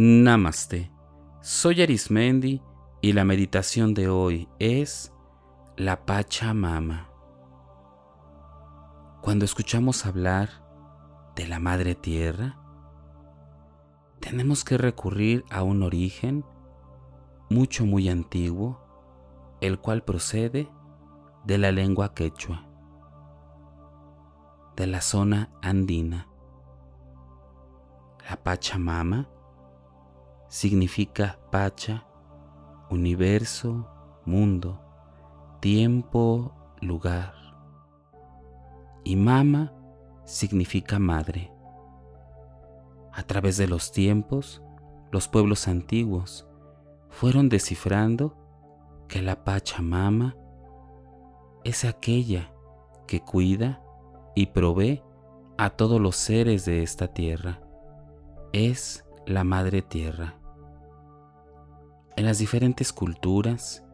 Namaste. Soy Arismendi y la meditación de hoy es la Pachamama. Cuando escuchamos hablar de la Madre Tierra, tenemos que recurrir a un origen mucho muy antiguo, el cual procede de la lengua quechua, de la zona andina. La Pachamama significa Pacha, universo, mundo, tiempo, lugar. Y Mama significa madre. A través de los tiempos, los pueblos antiguos fueron descifrando que la Pachamama es aquella que cuida y provee a todos los seres de esta tierra. Es la Madre Tierra. En las diferentes culturas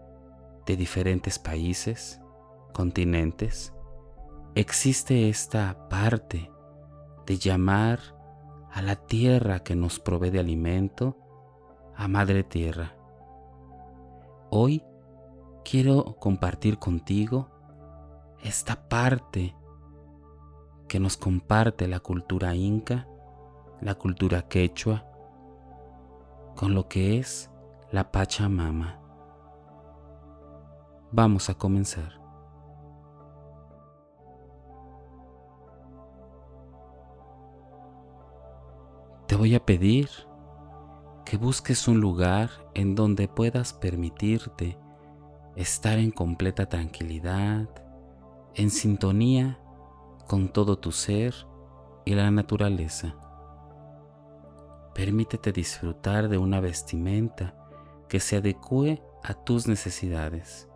de diferentes países, continentes, existe esta parte de llamar a la tierra que nos provee de alimento a Madre Tierra. Hoy quiero compartir contigo esta parte que nos comparte la cultura inca, la cultura quechua, con lo que es la Pachamama. Vamos a comenzar. Te voy a pedir que busques un lugar en donde puedas permitirte estar en completa tranquilidad, en sintonía con todo tu ser y la naturaleza. Permítete disfrutar de una vestimenta que se adecue a tus necesidades.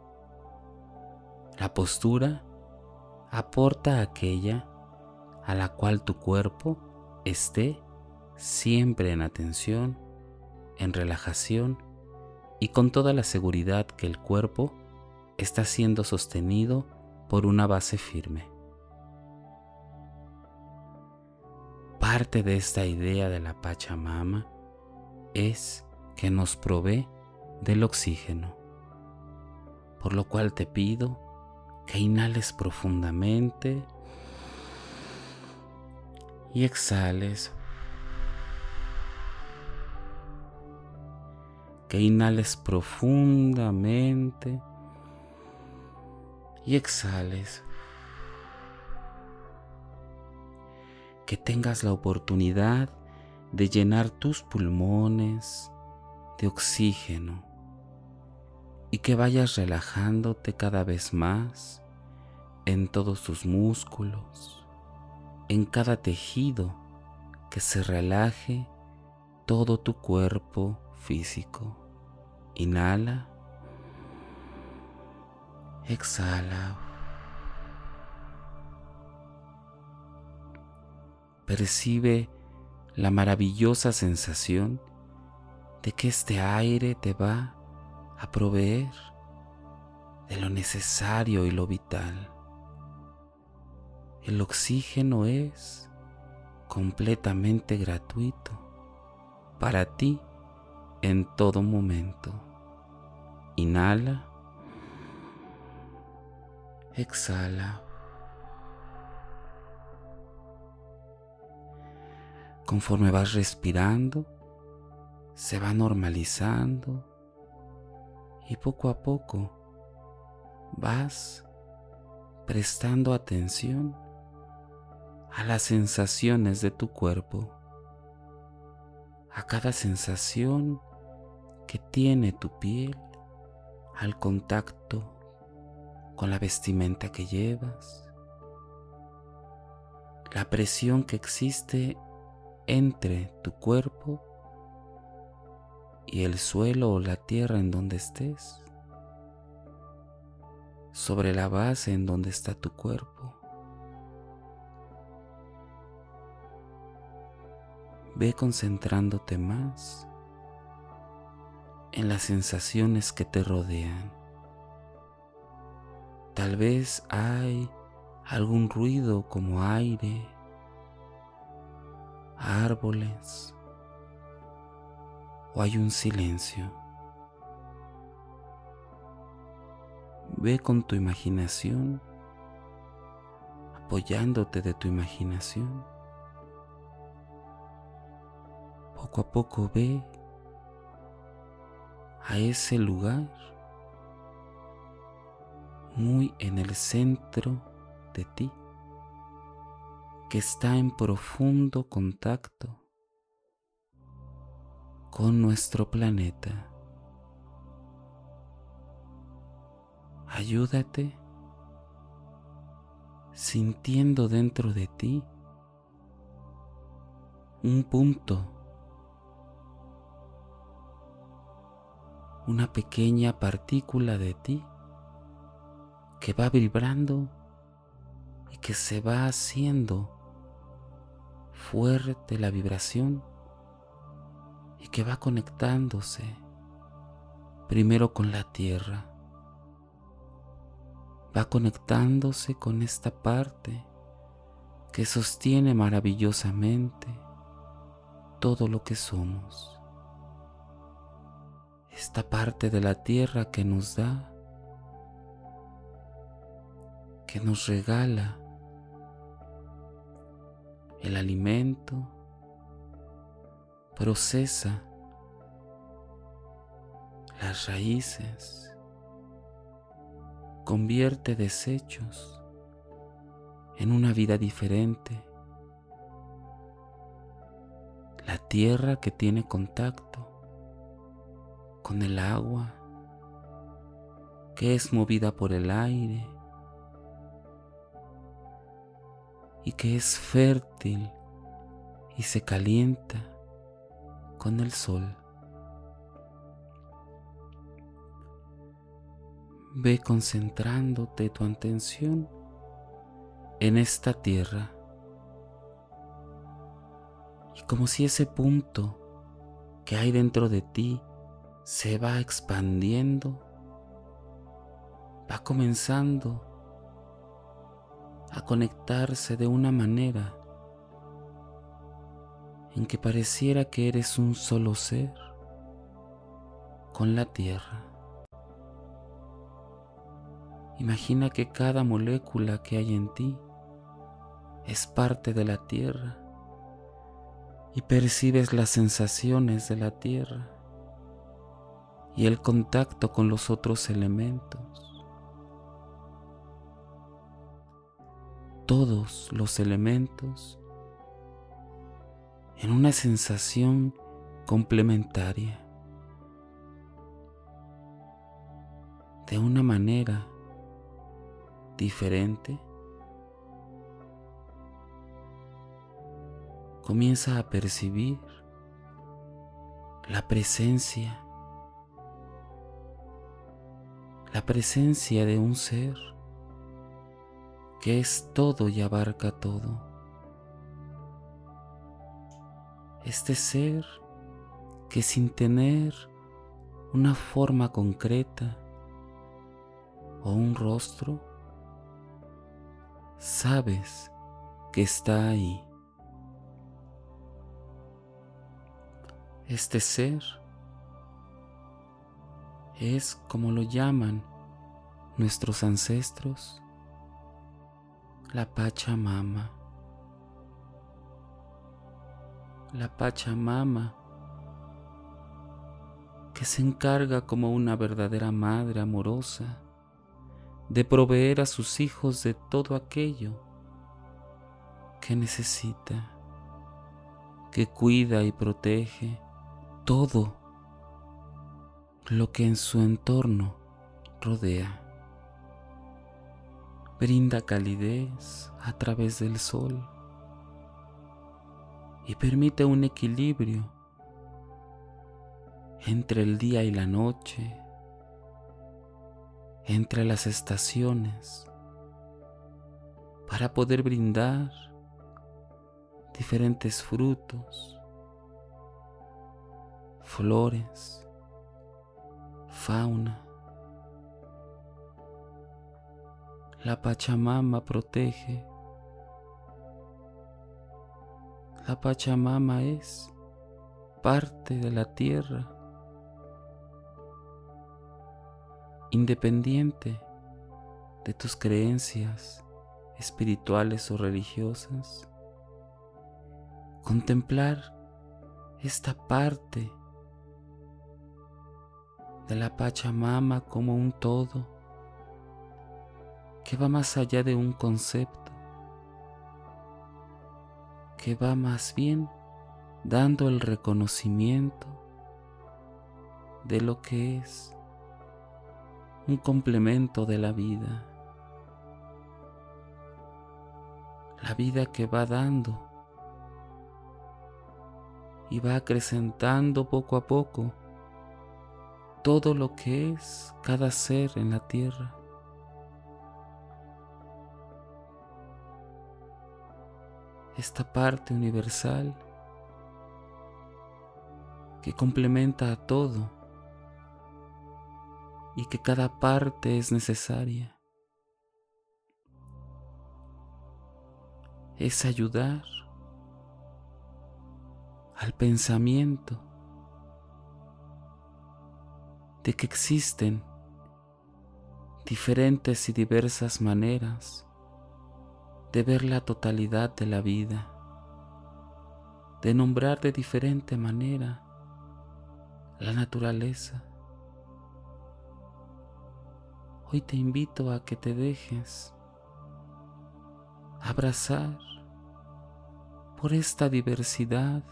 La postura aporta aquella a la cual tu cuerpo esté siempre en atención, en relajación y con toda la seguridad que el cuerpo está siendo sostenido por una base firme. Parte de esta idea de la Pachamama es que nos provee del oxígeno, por lo cual te pido que inhales profundamente y exhales. Que inhales profundamente y exhales. que tengas la oportunidad de llenar tus pulmones de oxígeno y que vayas relajándote cada vez más en todos tus músculos, en cada tejido, que se relaje todo tu cuerpo físico. Inhala, exhala. percibe la maravillosa sensación de que este aire te va a proveer de lo necesario y lo vital. El oxígeno es completamente gratuito para ti en todo momento. Inhala. Exhala. Conforme vas respirando, se va normalizando y poco a poco vas prestando atención a las sensaciones de tu cuerpo, a cada sensación que tiene tu piel al contacto con la vestimenta que llevas, la presión que existe entre tu cuerpo y el suelo o la tierra en donde estés, sobre la base en donde está tu cuerpo. Ve concentrándote más en las sensaciones que te rodean. Tal vez hay algún ruido como aire árboles, o hay un silencio. Ve con tu imaginación, apoyándote de tu imaginación. Poco a poco ve a ese lugar muy en el centro de ti, que está en profundo contacto con nuestro planeta. Ayúdate sintiendo dentro de ti un punto, una pequeña partícula de ti que va vibrando y que se va haciendo fuerte la vibración y que va conectándose primero con la tierra, va conectándose con esta parte que sostiene maravillosamente todo lo que somos. Esta parte de la tierra que nos da, que nos regala el alimento, procesa las raíces, convierte desechos en una vida diferente. La tierra que tiene contacto con el agua, que es movida por el aire y que es fértil y se calienta con el sol. Ve concentrándote tu atención en esta tierra y como si ese punto que hay dentro de ti se va expandiendo, va comenzando a conectarse de una manera en que pareciera que eres un solo ser con la tierra. Imagina que cada molécula que hay en ti es parte de la tierra y percibes las sensaciones de la tierra y el contacto con los otros elementos. Todos los elementos en una sensación complementaria. De una manera diferente, comienza a percibir la presencia, la presencia de un ser que es todo y abarca todo. Este ser que sin tener una forma concreta o un rostro, sabes que está ahí. Este ser es como lo llaman nuestros ancestros, la Pachamama la Pachamama, que se encarga como una verdadera madre amorosa de proveer a sus hijos de todo aquello que necesita, que cuida y protege todo lo que en su entorno rodea. Brinda calidez a través del sol y permite un equilibrio entre el día y la noche, entre las estaciones, para poder brindar diferentes frutos, flores, fauna. La Pachamama protege La Pachamama es parte de la tierra, independiente de tus creencias espirituales o religiosas, contemplar esta parte de la Pachamama como un todo que va más allá de un concepto, que va más bien dando el reconocimiento de lo que es un complemento de la vida, la vida que va dando y va acrecentando poco a poco todo lo que es cada ser en la tierra. Esta parte universal que complementa a todo y que cada parte es necesaria. Es ayudar al pensamiento de que existen diferentes y diversas maneras de ver la totalidad de la vida, de nombrar de diferente manera la naturaleza. Hoy te invito a que te dejes abrazar por esta diversidad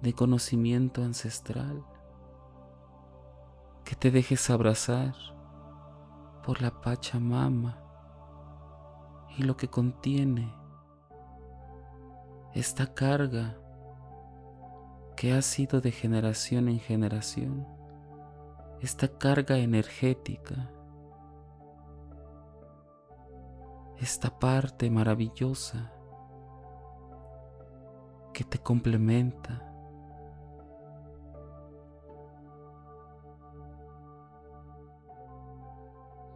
de conocimiento ancestral, que te dejes abrazar por la Pachamama y lo que contiene esta carga que ha sido de generación en generación, esta carga energética, esta parte maravillosa que te complementa.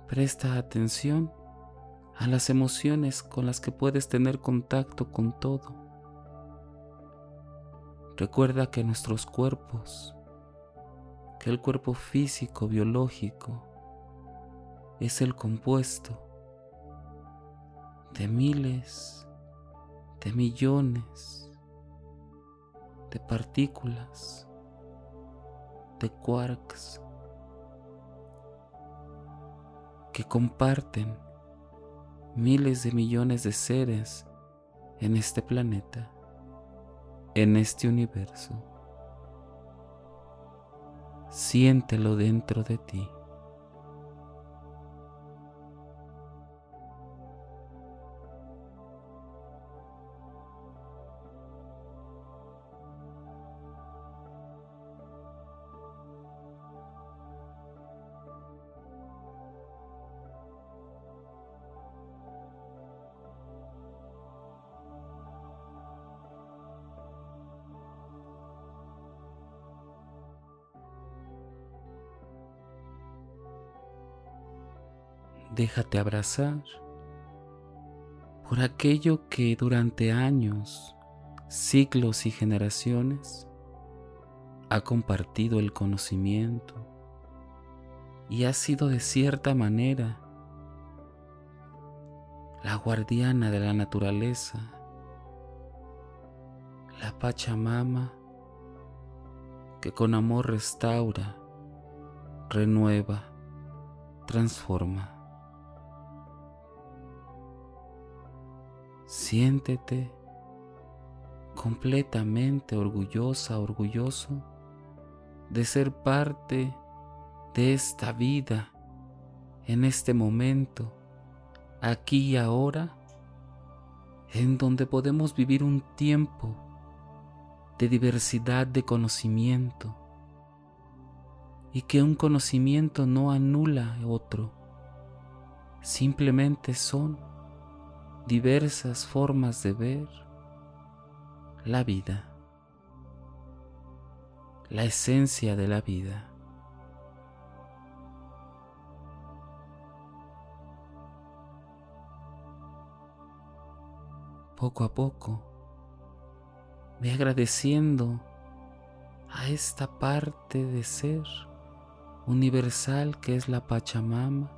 Presta atención a las emociones con las que puedes tener contacto con todo. Recuerda que nuestros cuerpos, que el cuerpo físico, biológico, es el compuesto de miles, de millones de partículas, de quarks, que comparten miles de millones de seres en este planeta, en este universo. Siéntelo dentro de ti. Déjate abrazar por aquello que durante años, siglos y generaciones ha compartido el conocimiento y ha sido de cierta manera la guardiana de la naturaleza, la Pachamama que con amor restaura, renueva, transforma. Siéntete completamente orgullosa, orgulloso de ser parte de esta vida en este momento, aquí y ahora, en donde podemos vivir un tiempo de diversidad de conocimiento y que un conocimiento no anula otro, simplemente son diversas formas de ver la vida, la esencia de la vida. Poco a poco, ve agradeciendo a esta parte de ser universal que es la Pachamama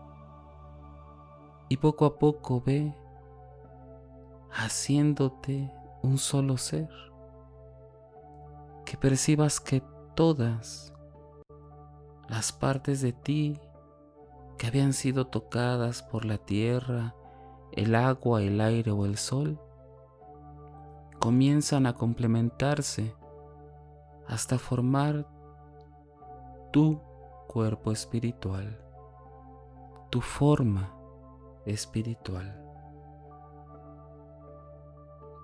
y poco a poco ve haciéndote un solo ser, que percibas que todas las partes de ti que habían sido tocadas por la tierra, el agua, el aire o el sol, comienzan a complementarse hasta formar tu cuerpo espiritual, tu forma espiritual.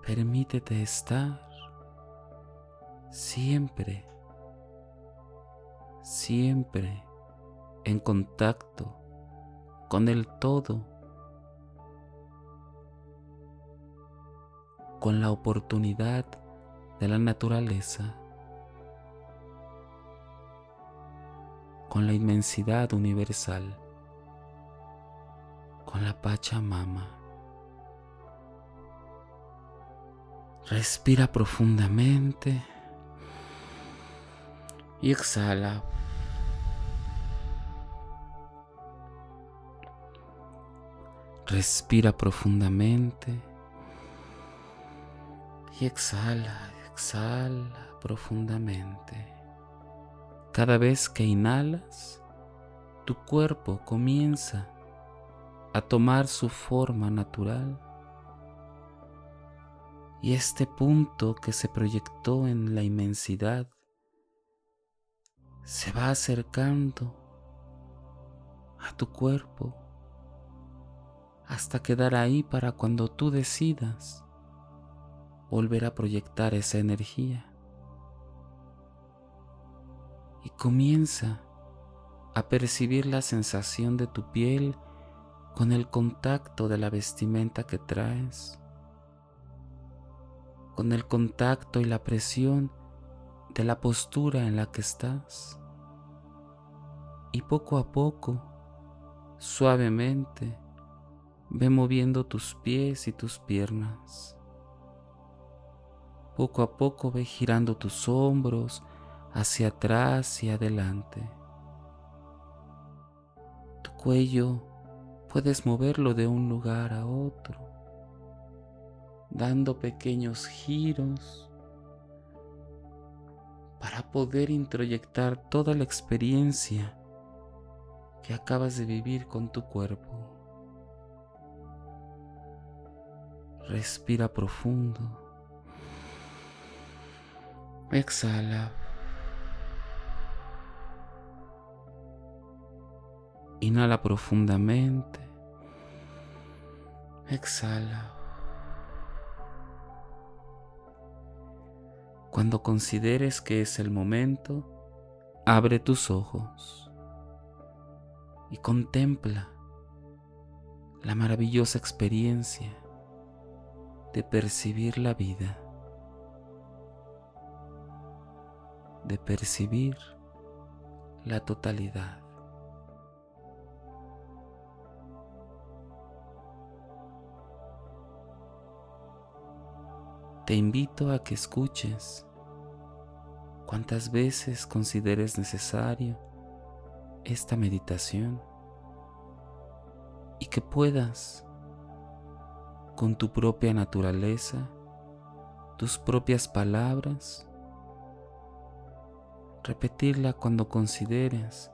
Permítete estar siempre, siempre en contacto con el todo, con la oportunidad de la naturaleza, con la inmensidad universal, con la Pachamama. Respira profundamente y exhala. Respira profundamente y exhala, exhala profundamente. Cada vez que inhalas, tu cuerpo comienza a tomar su forma natural y este punto que se proyectó en la inmensidad se va acercando a tu cuerpo hasta quedar ahí para cuando tú decidas volver a proyectar esa energía. Y comienza a percibir la sensación de tu piel con el contacto de la vestimenta que traes con el contacto y la presión de la postura en la que estás. Y poco a poco, suavemente, ve moviendo tus pies y tus piernas. Poco a poco ve girando tus hombros hacia atrás y adelante. Tu cuello puedes moverlo de un lugar a otro dando pequeños giros para poder introyectar toda la experiencia que acabas de vivir con tu cuerpo. Respira profundo. Exhala. Inhala profundamente. Exhala. Cuando consideres que es el momento, abre tus ojos y contempla la maravillosa experiencia de percibir la vida, de percibir la totalidad. Te invito a que escuches cuantas veces consideres necesario esta meditación y que puedas con tu propia naturaleza, tus propias palabras, repetirla cuando consideres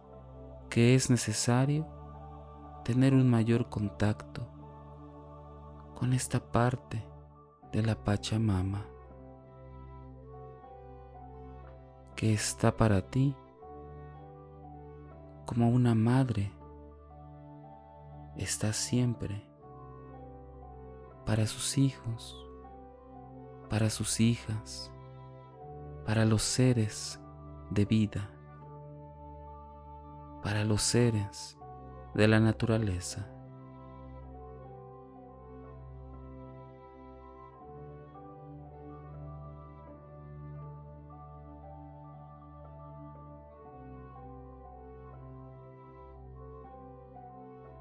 que es necesario tener un mayor contacto con esta parte de la Pachamama que está para ti como una madre está siempre para sus hijos, para sus hijas, para los seres de vida, para los seres de la naturaleza.